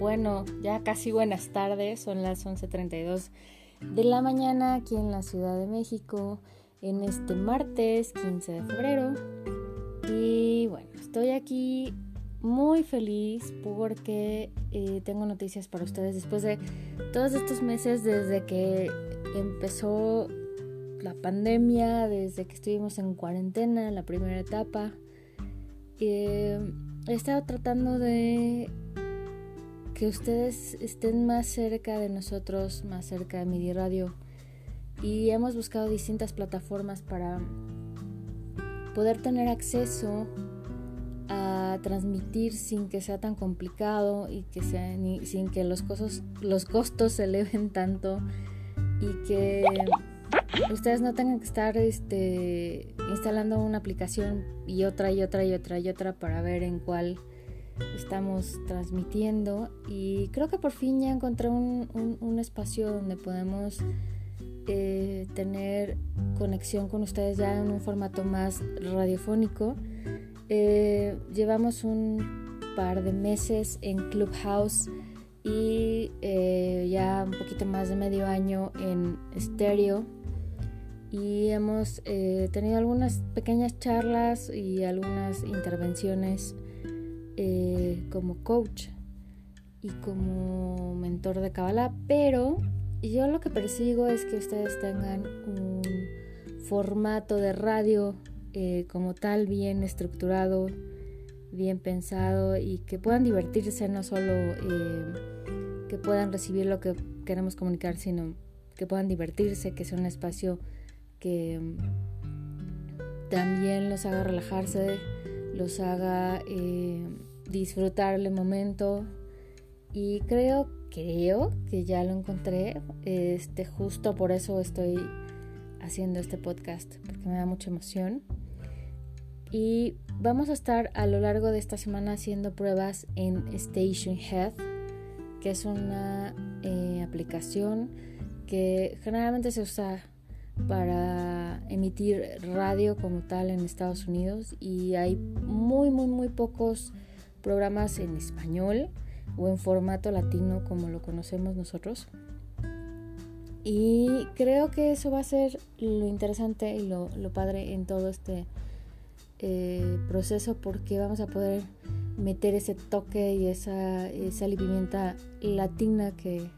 Bueno, ya casi buenas tardes, son las 11.32 de la mañana aquí en la Ciudad de México, en este martes 15 de febrero. Y bueno, estoy aquí muy feliz porque eh, tengo noticias para ustedes después de todos estos meses desde que empezó la pandemia, desde que estuvimos en cuarentena, en la primera etapa. Eh, he estado tratando de que ustedes estén más cerca de nosotros, más cerca de MIDI Radio. Y hemos buscado distintas plataformas para poder tener acceso a transmitir sin que sea tan complicado y que sea sin que los costos, los costos se eleven tanto y que ustedes no tengan que estar este, instalando una aplicación y otra y otra y otra y otra para ver en cuál estamos transmitiendo y creo que por fin ya encontré un, espacio donde podemos eh, tener conexión con ustedes ya en un formato más radiofónico. Eh, llevamos un par de meses en Clubhouse y eh, ya un poquito más de medio año en estéreo y hemos tenido algunas pequeñas charlas y algunas intervenciones eh, como coach y como mentor de Kabbalah, pero yo lo que persigo es que ustedes tengan un formato de radio eh, como tal bien estructurado, bien pensado y que puedan divertirse, no solo que puedan recibir lo que queremos comunicar, sino que puedan divertirse, que sea un espacio que también los haga relajarse, los haga eh, disfrutar el momento y creo, creo que ya lo encontré, este, justo por eso estoy haciendo este podcast, porque me da mucha emoción. Y vamos a estar a lo largo de esta semana haciendo pruebas en Station Head, que es una eh, aplicación que generalmente se usa para emitir radio como tal en Estados Unidos y hay muy muy muy pocos programas en español o en formato latino como lo conocemos nosotros. Y creo que eso va a ser lo interesante y lo, padre en todo este eh, proceso porque vamos a poder meter ese toque y esa, esa pimienta latina que,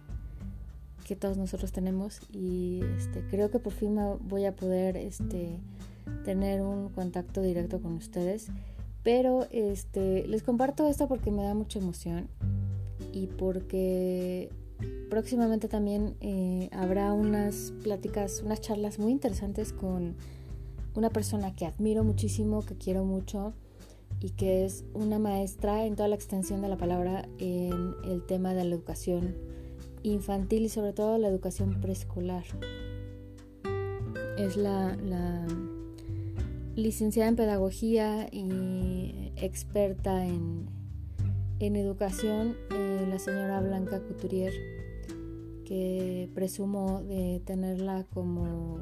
que todos nosotros tenemos y este, creo que por fin voy a poder este, tener un contacto directo con ustedes. Pero este, les comparto esto porque me da mucha emoción y porque próximamente también eh, habrá unas pláticas, unas charlas muy interesantes con una persona que admiro muchísimo, que quiero mucho y que es una maestra en toda la extensión de la palabra en el tema de la educación infantil y sobre todo la educación preescolar. Es la, licenciada en pedagogía y experta en, en educación, eh, la señora Blanca Couturier, que presumo de tenerla como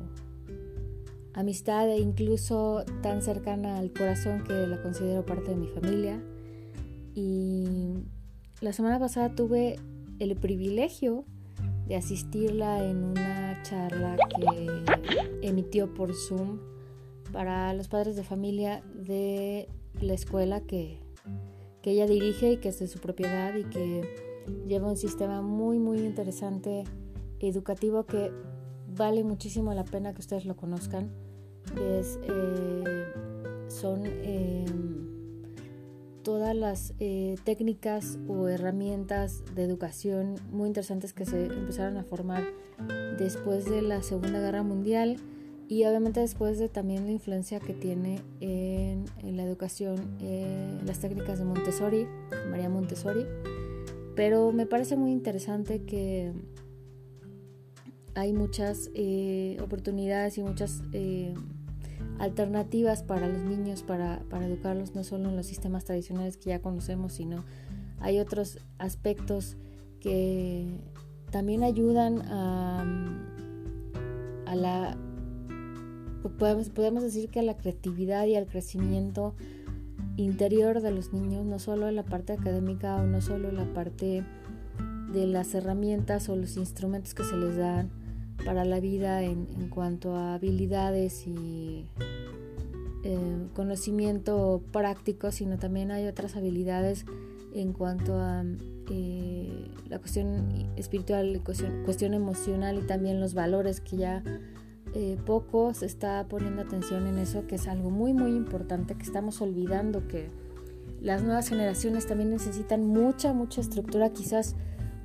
amistad e incluso tan cercana al corazón que la considero parte de mi familia. Y la semana pasada tuve el privilegio de asistirla en una charla que emitió por Zoom para los padres de familia de la escuela que, que ella dirige y que es de su propiedad y que lleva un sistema muy muy interesante educativo que vale muchísimo la pena que ustedes lo conozcan. Es, eh, son em, todas las eh, técnicas o herramientas de educación muy interesantes que se empezaron a formar después de la Segunda Guerra Mundial y obviamente después de también la influencia que tiene en, la educación eh, las técnicas de Montessori, María Montessori. Pero me parece muy interesante que hay muchas eh, oportunidades y muchas alternativas para los niños, para, educarlos no solo en los sistemas tradicionales que ya conocemos, sino hay otros aspectos que también ayudan a, a la, podemos, podemos decir que a la creatividad y al crecimiento interior de los niños, no solo en la parte académica o no solo en la parte de las herramientas o los instrumentos que se les dan para la vida en, cuanto a habilidades y eh, conocimiento práctico, sino también hay otras habilidades en cuanto a eh, la cuestión espiritual, cuestión, cuestión, emocional y también los valores que ya eh, poco se está poniendo atención en eso, que es algo muy muy importante, que estamos olvidando que las nuevas generaciones también necesitan mucha, mucha estructura, quizás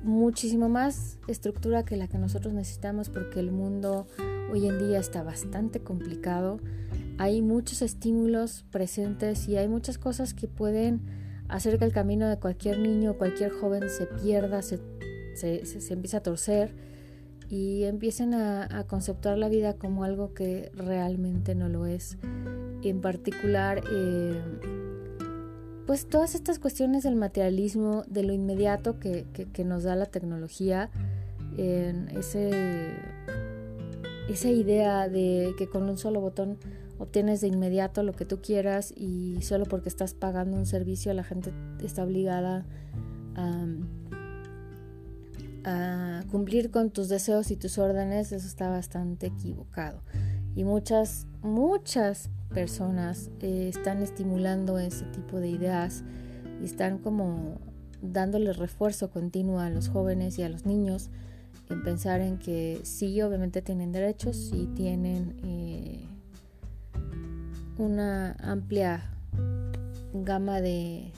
muchísimo más estructura que la que nosotros necesitamos porque el mundo hoy en día está bastante complicado. Hay muchos estímulos presentes y hay muchas cosas que pueden hacer que el camino de cualquier niño o cualquier joven se pierda, se, se, se, empiece a torcer y empiecen a, conceptuar la vida como algo que realmente no lo es. En particular, eh, pues todas estas cuestiones del materialismo, de lo inmediato que, nos da la tecnología, ese, esa idea de que con un solo botón obtienes de inmediato lo que tú quieras y solo porque estás pagando un servicio la gente está obligada a, a cumplir con tus deseos y tus órdenes, eso está bastante equivocado. Y muchas, muchas personas eh, están estimulando ese tipo de ideas y están como dándole refuerzo continuo a los jóvenes y a los niños en pensar en que sí, obviamente tienen derechos, sí tienen eh, una amplia gama de,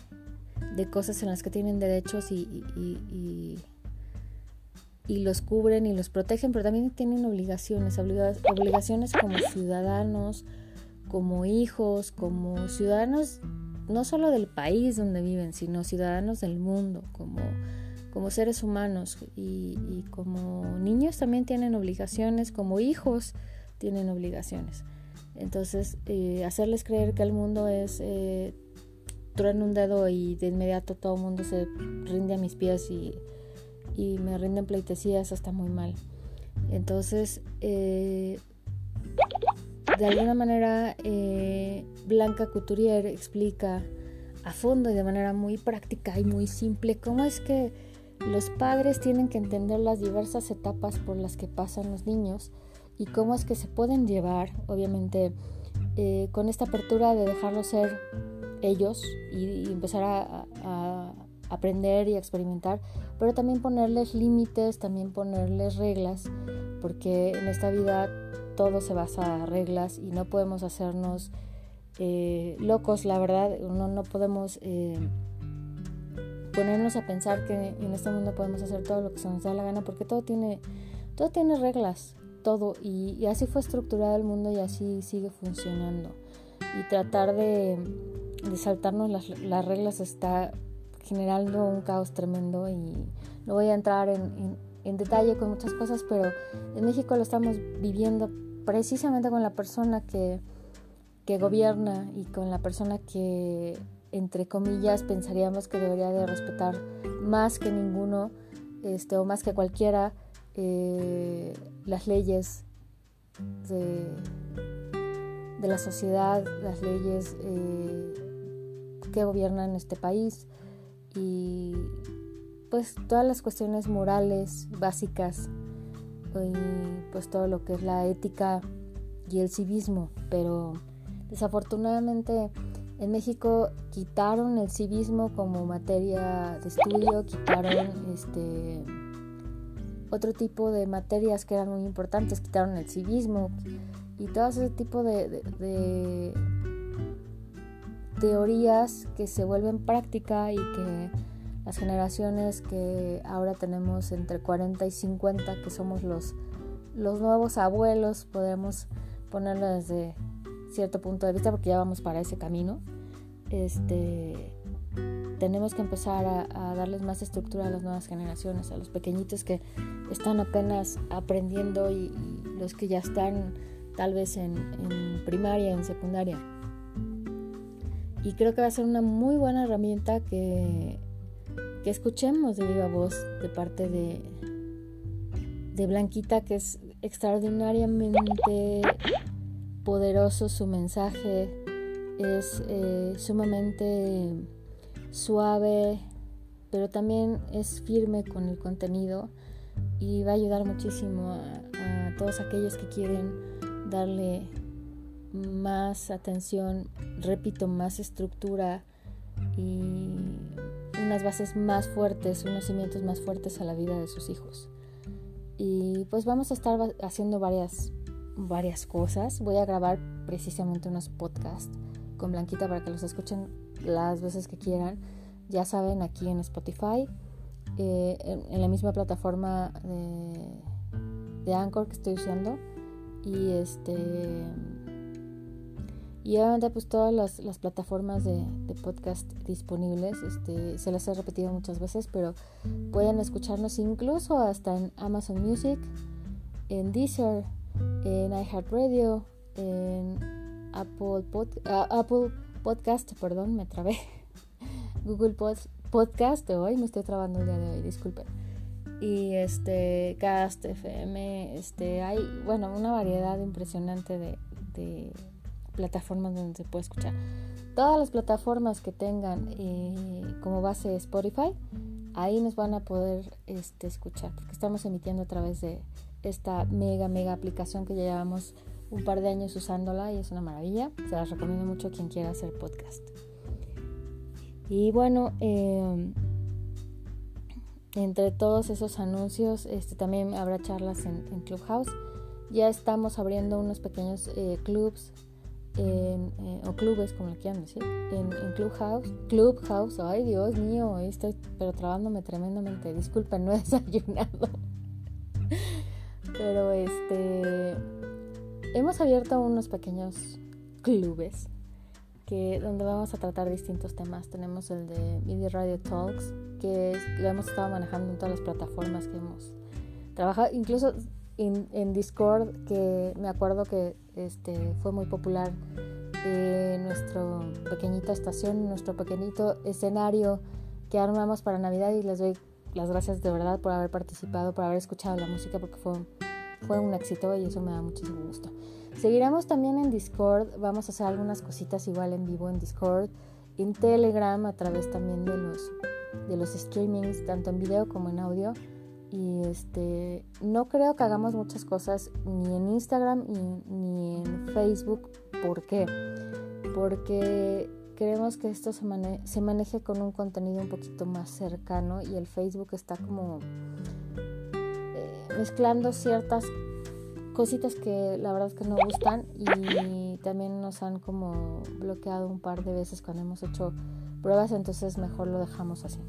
cosas en las que tienen derechos y, y, los cubren y los protegen, pero también tienen obligaciones, obligaciones como ciudadanos, como hijos, como ciudadanos no solo del país donde viven, sino ciudadanos del mundo, como, como seres humanos y, como niños también tienen obligaciones, como hijos tienen obligaciones. Entonces, eh, hacerles creer que el mundo es eh, trueno un dedo y de inmediato todo el mundo se rinde a mis pies y, y me rinden pleitesías, está muy mal. Entonces, eh, de alguna manera eh, Blanca Couturier explica a fondo y de manera muy práctica y muy simple cómo es que los padres tienen que entender las diversas etapas por las que pasan los niños y cómo es que se pueden llevar, obviamente, eh, con esta apertura de dejarlos ser ellos y, empezar a, aprender y experimentar, pero también ponerles límites, también ponerles reglas, porque en esta vida todo se basa en reglas y no podemos hacernos eh, locos, la verdad, no, no podemos eh, ponernos a pensar que en este mundo podemos hacer todo lo que se nos da la gana, porque todo tiene, todo tiene reglas, todo, y, así fue estructurado el mundo y así sigue funcionando. Y tratar de, saltarnos las, reglas está generando un caos tremendo y no voy a entrar en, en detalle con muchas cosas, pero en México lo estamos viviendo precisamente con la persona que, que gobierna y con la persona que, entre comillas, pensaríamos que debería de respetar más que ninguno este, o más que cualquiera eh, las leyes de, de, la sociedad, las leyes eh, que gobiernan este país y pues todas las cuestiones morales básicas y pues todo lo que es la ética y el civismo, pero desafortunadamente en México quitaron el civismo como materia de estudio, quitaron este otro tipo de materias que eran muy importantes, quitaron el civismo y todo ese tipo de, de teorías que se vuelven práctica y que las generaciones que ahora tenemos entre 40 y 50, que somos los, los nuevos abuelos, podemos ponerlo desde cierto punto de vista porque ya vamos para ese camino. Este, tenemos que empezar a, darles más estructura a las nuevas generaciones, a los pequeñitos que están apenas aprendiendo y, los que ya están tal vez en, en primaria, en secundaria. Y creo que va a ser una muy buena herramienta que que escuchemos de viva voz de parte de, de Blanquita, que es extraordinariamente poderoso su mensaje es eh, sumamente suave, pero también es firme con el contenido y va a ayudar muchísimo a, a todos aquellos que quieren darle más atención, repito, más estructura y unas bases más fuertes, unos cimientos más fuertes a la vida de sus hijos. Y pues vamos a estar haciendo varias, varias cosas. Voy a grabar precisamente unos podcasts con Blanquita para que los escuchen las veces que quieran. Ya saben, aquí en Spotify, eh, en, la misma plataforma de, de Anchor que estoy usando. Y este y obviamente pues todas las, las plataformas de, de, podcast disponibles, este, se las he repetido muchas veces, pero pueden escucharnos incluso hasta en Amazon Music, en Deezer, en iHeartRadio, en Apple, Apple Podcast, perdón, me trabé, Google Podcast hoy, me estoy trabando el día de hoy, disculpen. Y este, Cast, FM, este, hay, bueno, una variedad impresionante de plataformas donde se puede escuchar. Todas las plataformas que tengan eh, como base Spotify, ahí nos van a poder este, escuchar, porque estamos emitiendo a través de esta mega, mega aplicación que ya llevamos un par de años usándola y es una maravilla. Se las recomiendo mucho a quien quiera hacer podcast. Y bueno, em, entre todos esos anuncios, este, también habrá charlas en, Clubhouse. Ya estamos abriendo unos pequeños eh, clubs en, eh, o clubes, como le quieran decir, en, en, Clubhouse. Clubhouse, ay Dios mío, estoy pero trabándome tremendamente. Disculpen, no he desayunado. pero este. Hemos abierto unos pequeños clubes que donde vamos a tratar distintos temas. Tenemos el de Media Radio Talks, que lo hemos estado manejando en todas las plataformas que hemos trabajado, incluso en Discord, que me acuerdo que este, fue muy popular eh, nuestra pequeñita estación, nuestro pequeñito escenario que armamos para Navidad y les doy las gracias de verdad por haber participado, por haber escuchado la música porque fue, fue un éxito y eso me da muchísimo gusto. Seguiremos también en Discord, vamos a hacer algunas cositas igual en vivo en Discord, en Telegram a través también de los, de los streamings, tanto en video como en audio. Y este, no creo que hagamos muchas cosas ni en Instagram ni, en Facebook. ¿Por qué? Porque queremos que esto se, se maneje con un contenido un poquito más cercano y el Facebook está como eh, mezclando ciertas cositas que la verdad es que no gustan y también nos han como bloqueado un par de veces cuando hemos hecho pruebas, entonces mejor lo dejamos así.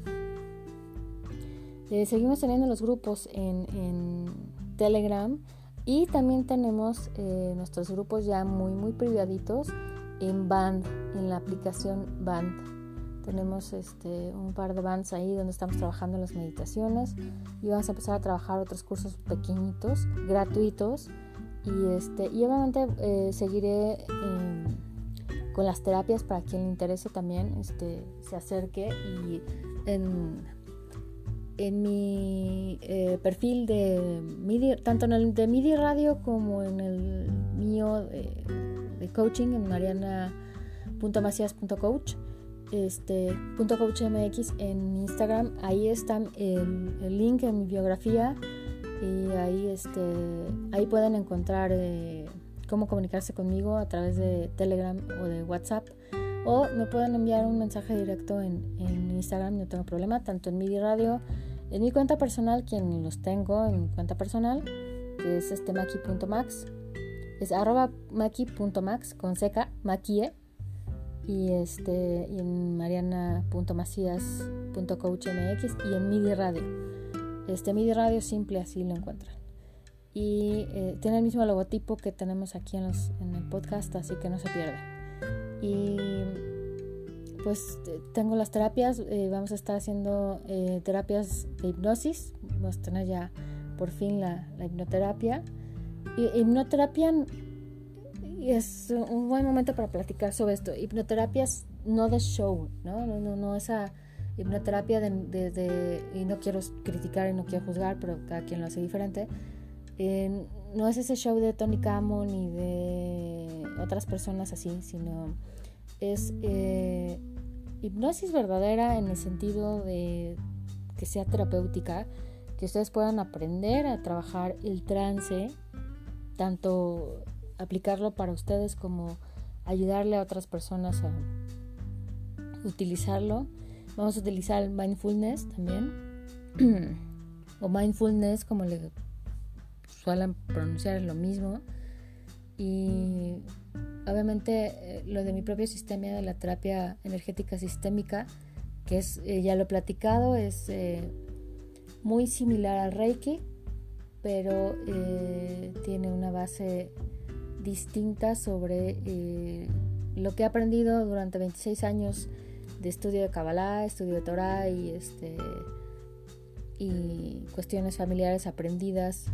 Eh, seguimos teniendo los grupos en, Telegram y también tenemos eh, nuestros grupos ya muy muy privaditos en Band, en la aplicación Band. Tenemos este, un par de bands ahí donde estamos trabajando las meditaciones y vamos a empezar a trabajar otros cursos pequeñitos, gratuitos. Y, este, y obviamente eh, seguiré con las terapias para quien le interese también este, se acerque y en en mi eh, perfil de MIDI, tanto en el de MIDI Radio como en el mío de, coaching, en mariana.macias.coach, este, .coachmx en Instagram, ahí está el, link en mi biografía y ahí, este, ahí pueden encontrar eh, cómo comunicarse conmigo a través de Telegram o de WhatsApp. O me pueden enviar un mensaje directo en, en Instagram, no tengo problema, tanto en MIDI Radio, en mi cuenta personal, quien los tengo en mi cuenta personal, que es este maki.max, es arroba maki.max con seca, maquie, y este y en mariana.macías.coachmx y en MIDI Radio. Este MIDI Radio simple así lo encuentran. Y eh, tiene el mismo logotipo que tenemos aquí en, los, en el podcast, así que no se pierde. Y pues eh, tengo las terapias, eh, vamos a estar haciendo eh, terapias de hipnosis, vamos a tener ya por fin la, hipnoterapia. Y, hipnoterapia es un buen momento para platicar sobre esto. Hipnoterapias no de show, ¿no? No, no, no esa hipnoterapia de, y no quiero criticar y no quiero juzgar, pero cada quien lo hace diferente. no es ese show de Tony Camo ni de otras personas así, sino es eh, hipnosis verdadera en el sentido de que sea terapéutica, que ustedes puedan aprender a trabajar el trance, tanto aplicarlo para ustedes como ayudarle a otras personas a utilizarlo. Vamos a utilizar mindfulness también, o mindfulness como le suelen pronunciar lo mismo. Y obviamente eh, lo de mi propio sistema de la terapia energética sistémica, que es, eh, ya lo he platicado, es eh, muy similar al Reiki, pero tiene una base distinta sobre lo que he aprendido durante 26 años de estudio de Kabbalah, estudio de Torah y, este, y cuestiones familiares aprendidas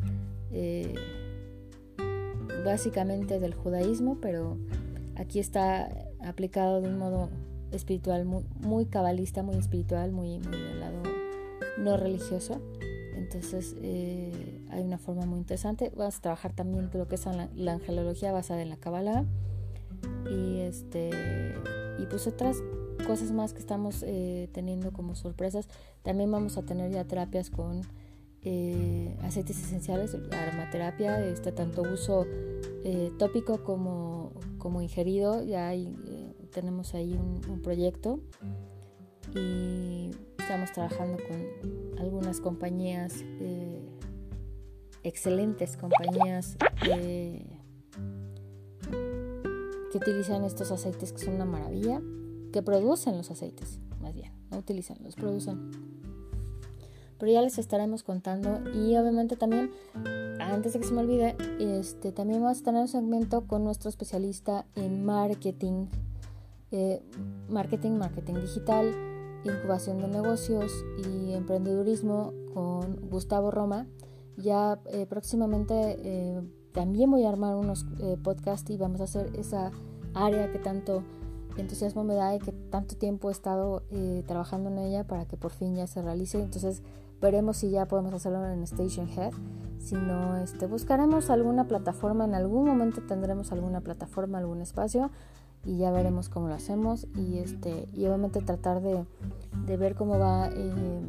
básicamente del judaísmo, pero aquí está aplicado de un modo espiritual muy, cabalista, muy espiritual, muy, muy del lado no religioso. Entonces eh, hay una forma muy interesante. Vamos a trabajar también lo que es la, angelología basada en la Kabbalah y este y pues otras cosas más que estamos eh, teniendo como sorpresas. También vamos a tener ya terapias con eh, aceites esenciales, aromaterapia, este, tanto uso eh, tópico como, como, ingerido. Ya hay, eh, tenemos ahí un, proyecto y estamos trabajando con algunas compañías, excelentes compañías que utilizan estos aceites que son una maravilla, que producen los aceites, más bien, no utilizan, los producen pero ya les estaremos contando. Y obviamente también antes de que se me olvide este también vamos a tener un segmento con nuestro especialista en marketing eh, marketing marketing digital incubación de negocios y emprendedurismo con Gustavo Roma. Ya eh, próximamente eh, también voy a armar unos podcasts y vamos a hacer esa área que tanto entusiasmo me da y que tanto tiempo he estado trabajando en ella para que por fin ya se realice. Entonces Veremos si ya podemos hacerlo en Station Head. Si no, este, buscaremos alguna plataforma. En algún momento tendremos alguna plataforma, algún espacio y ya veremos cómo lo hacemos. Y, este, y obviamente tratar de, ver cómo va eh,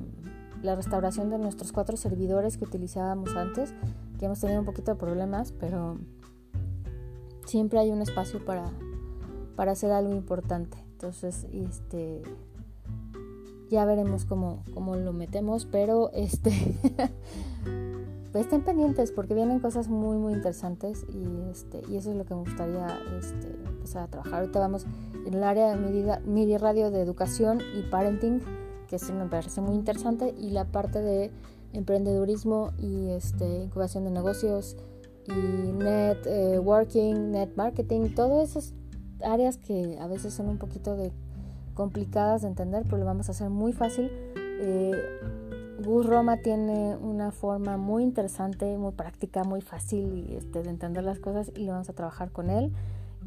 la restauración de nuestros cuatro servidores que utilizábamos antes, que hemos tenido un poquito de problemas, pero siempre hay un espacio para, para hacer algo importante. Entonces, este ya veremos cómo, cómo lo metemos, pero este pues estén pendientes porque vienen cosas muy muy interesantes y este y eso es lo que me gustaría este, empezar a trabajar. Ahorita vamos en el área de media, radio de educación y parenting, que eso me parece muy interesante, y la parte de emprendedurismo y este, incubación de negocios y networking, eh, net marketing, todas esas áreas que a veces son un poquito de complicadas de entender, pero lo vamos a hacer muy fácil. Eh, Gus Roma tiene una forma muy interesante, muy práctica, muy fácil este, de entender las cosas y lo vamos a trabajar con él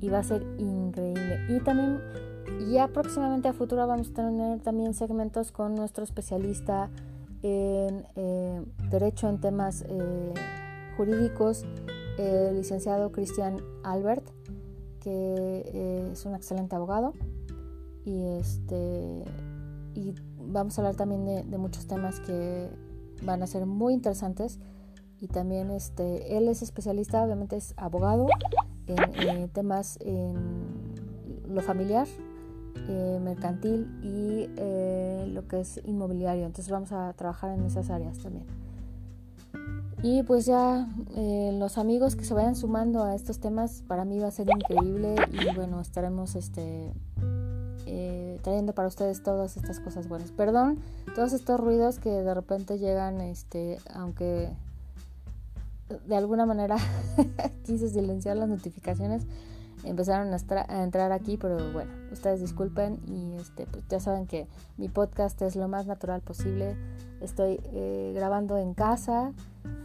y va a ser increíble. Y también ya próximamente a futuro vamos a tener también segmentos con nuestro especialista en eh, derecho en temas eh, jurídicos, el licenciado Cristian Albert, que es un excelente abogado y este y vamos a hablar también de, muchos temas que van a ser muy interesantes. Y también este él es especialista obviamente es abogado en, temas en lo familiar eh, mercantil y eh, lo que es inmobiliario. Entonces vamos a trabajar en esas áreas también. Y pues ya eh, los amigos que se vayan sumando a estos temas para mí va a ser increíble y bueno estaremos este eh, trayendo para ustedes todas estas cosas buenas. Perdón, todos estos ruidos que de repente llegan, este, aunque de alguna manera quise silenciar las notificaciones, empezaron a, entrar aquí, pero bueno, ustedes disculpen y este, pues ya saben que mi podcast es lo más natural posible. Estoy eh, grabando en casa,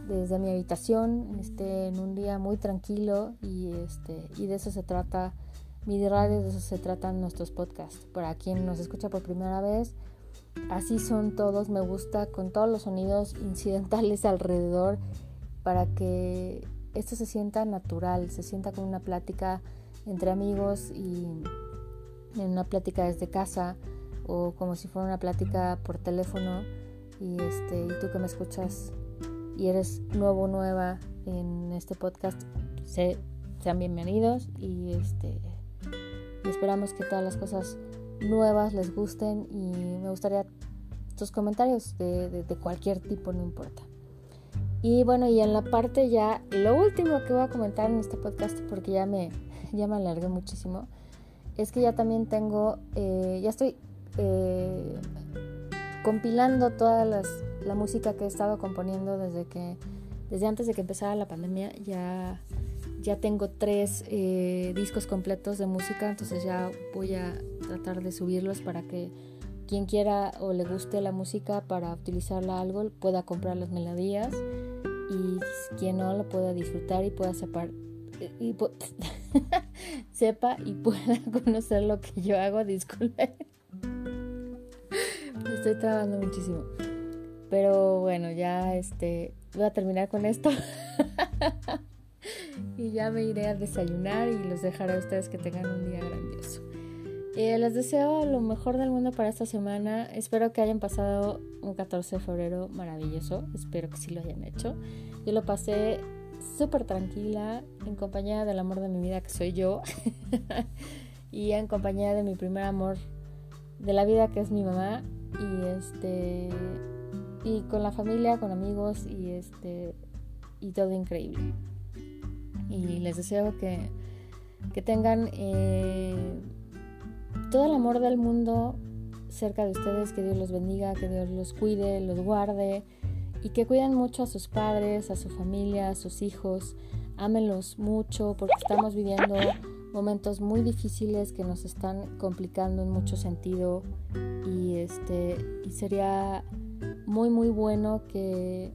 desde mi habitación, este, en un día muy tranquilo y, este, y de eso se trata mi radio, de eso se tratan nuestros podcasts. Para quien nos escucha por primera vez, así son todos. Me gusta con todos los sonidos incidentales alrededor para que esto se sienta natural, se sienta como una plática entre amigos y, en una plática desde casa o como si fuera una plática por teléfono y este y tú que me escuchas y eres nuevo o nueva en este podcast sean bienvenidos y este y esperamos que todas las cosas nuevas les gusten y me gustaría tus comentarios de, cualquier tipo no importa. Y bueno, y en la parte ya, lo último que voy a comentar en este podcast, porque ya me, ya me alargué muchísimo, es que ya también tengo, eh, ya estoy eh, compilando toda la música que he estado componiendo desde que, desde antes de que empezara la pandemia, ya, ya tengo tres eh, discos completos de música, entonces ya voy a tratar de subirlos para que quien quiera o le guste la música para utilizarla algo pueda comprar las melodías y quien no lo pueda disfrutar y pueda separar y sepa y pueda conocer lo que yo hago, disculpe. estoy trabajando muchísimo. Pero bueno, ya este voy a terminar con esto. y ya me iré a desayunar y los dejaré a ustedes que tengan un día grandioso. Eh, les deseo lo mejor del mundo para esta semana. Espero que hayan pasado un 14 de febrero maravilloso. Espero que sí lo hayan hecho. Yo lo pasé súper tranquila, en compañía del amor de mi vida, que soy yo. y en compañía de mi primer amor de la vida, que es mi mamá. Y este. Y con la familia, con amigos y este. Y todo increíble. Y les deseo que, que tengan. Eh, todo el amor del mundo cerca de ustedes, que Dios los bendiga, que Dios los cuide, los guarde y que cuiden mucho a sus padres, a su familia, a sus hijos. Ámenlos mucho porque estamos viviendo momentos muy difíciles que nos están complicando en mucho sentido y este y sería muy muy bueno que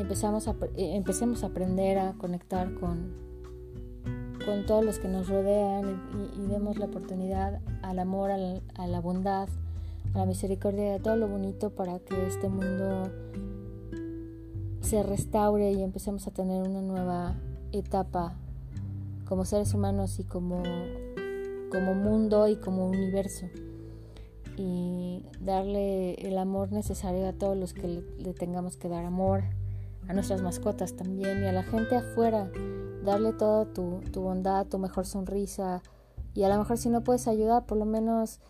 empezamos a, eh, empecemos a aprender a conectar con con todos los que nos rodean y, demos la oportunidad al amor, a la bondad, a la misericordia, a todo lo bonito para que este mundo se restaure y empecemos a tener una nueva etapa como seres humanos y como, como mundo y como universo. Y darle el amor necesario a todos los que le tengamos que dar amor, a nuestras mascotas también y a la gente afuera darle toda tu, bondad, tu mejor sonrisa y a lo mejor si no puedes ayudar, por lo menos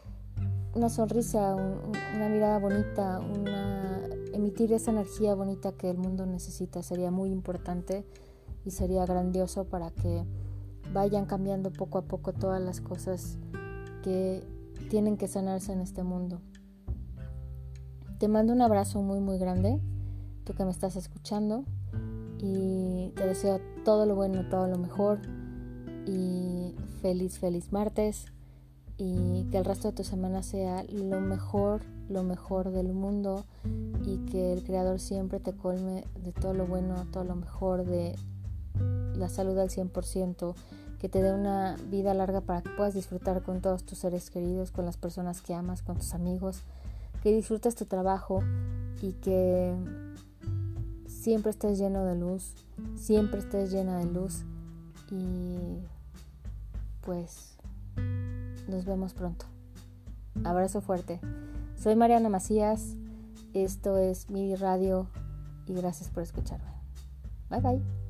una sonrisa, una mirada bonita, una, emitir esa energía bonita que el mundo necesita sería muy importante y sería grandioso para que vayan cambiando poco a poco todas las cosas que tienen que sanarse en este mundo. Te mando un abrazo muy muy grande, tú que me estás escuchando y te deseo todo lo bueno, todo lo mejor y feliz, feliz martes y que el resto de tu semana sea lo mejor, lo mejor del mundo y que el Creador siempre te colme de todo lo bueno, todo lo mejor, de la salud al 100%, que te dé una vida larga para que puedas disfrutar con todos tus seres queridos, con las personas que amas, con tus amigos, que disfrutes tu trabajo y que siempre estés lleno de luz, siempre estés llena de luz y pues nos vemos pronto. Abrazo fuerte. Soy Mariana Macías, esto es mi radio y gracias por escucharme. Bye bye.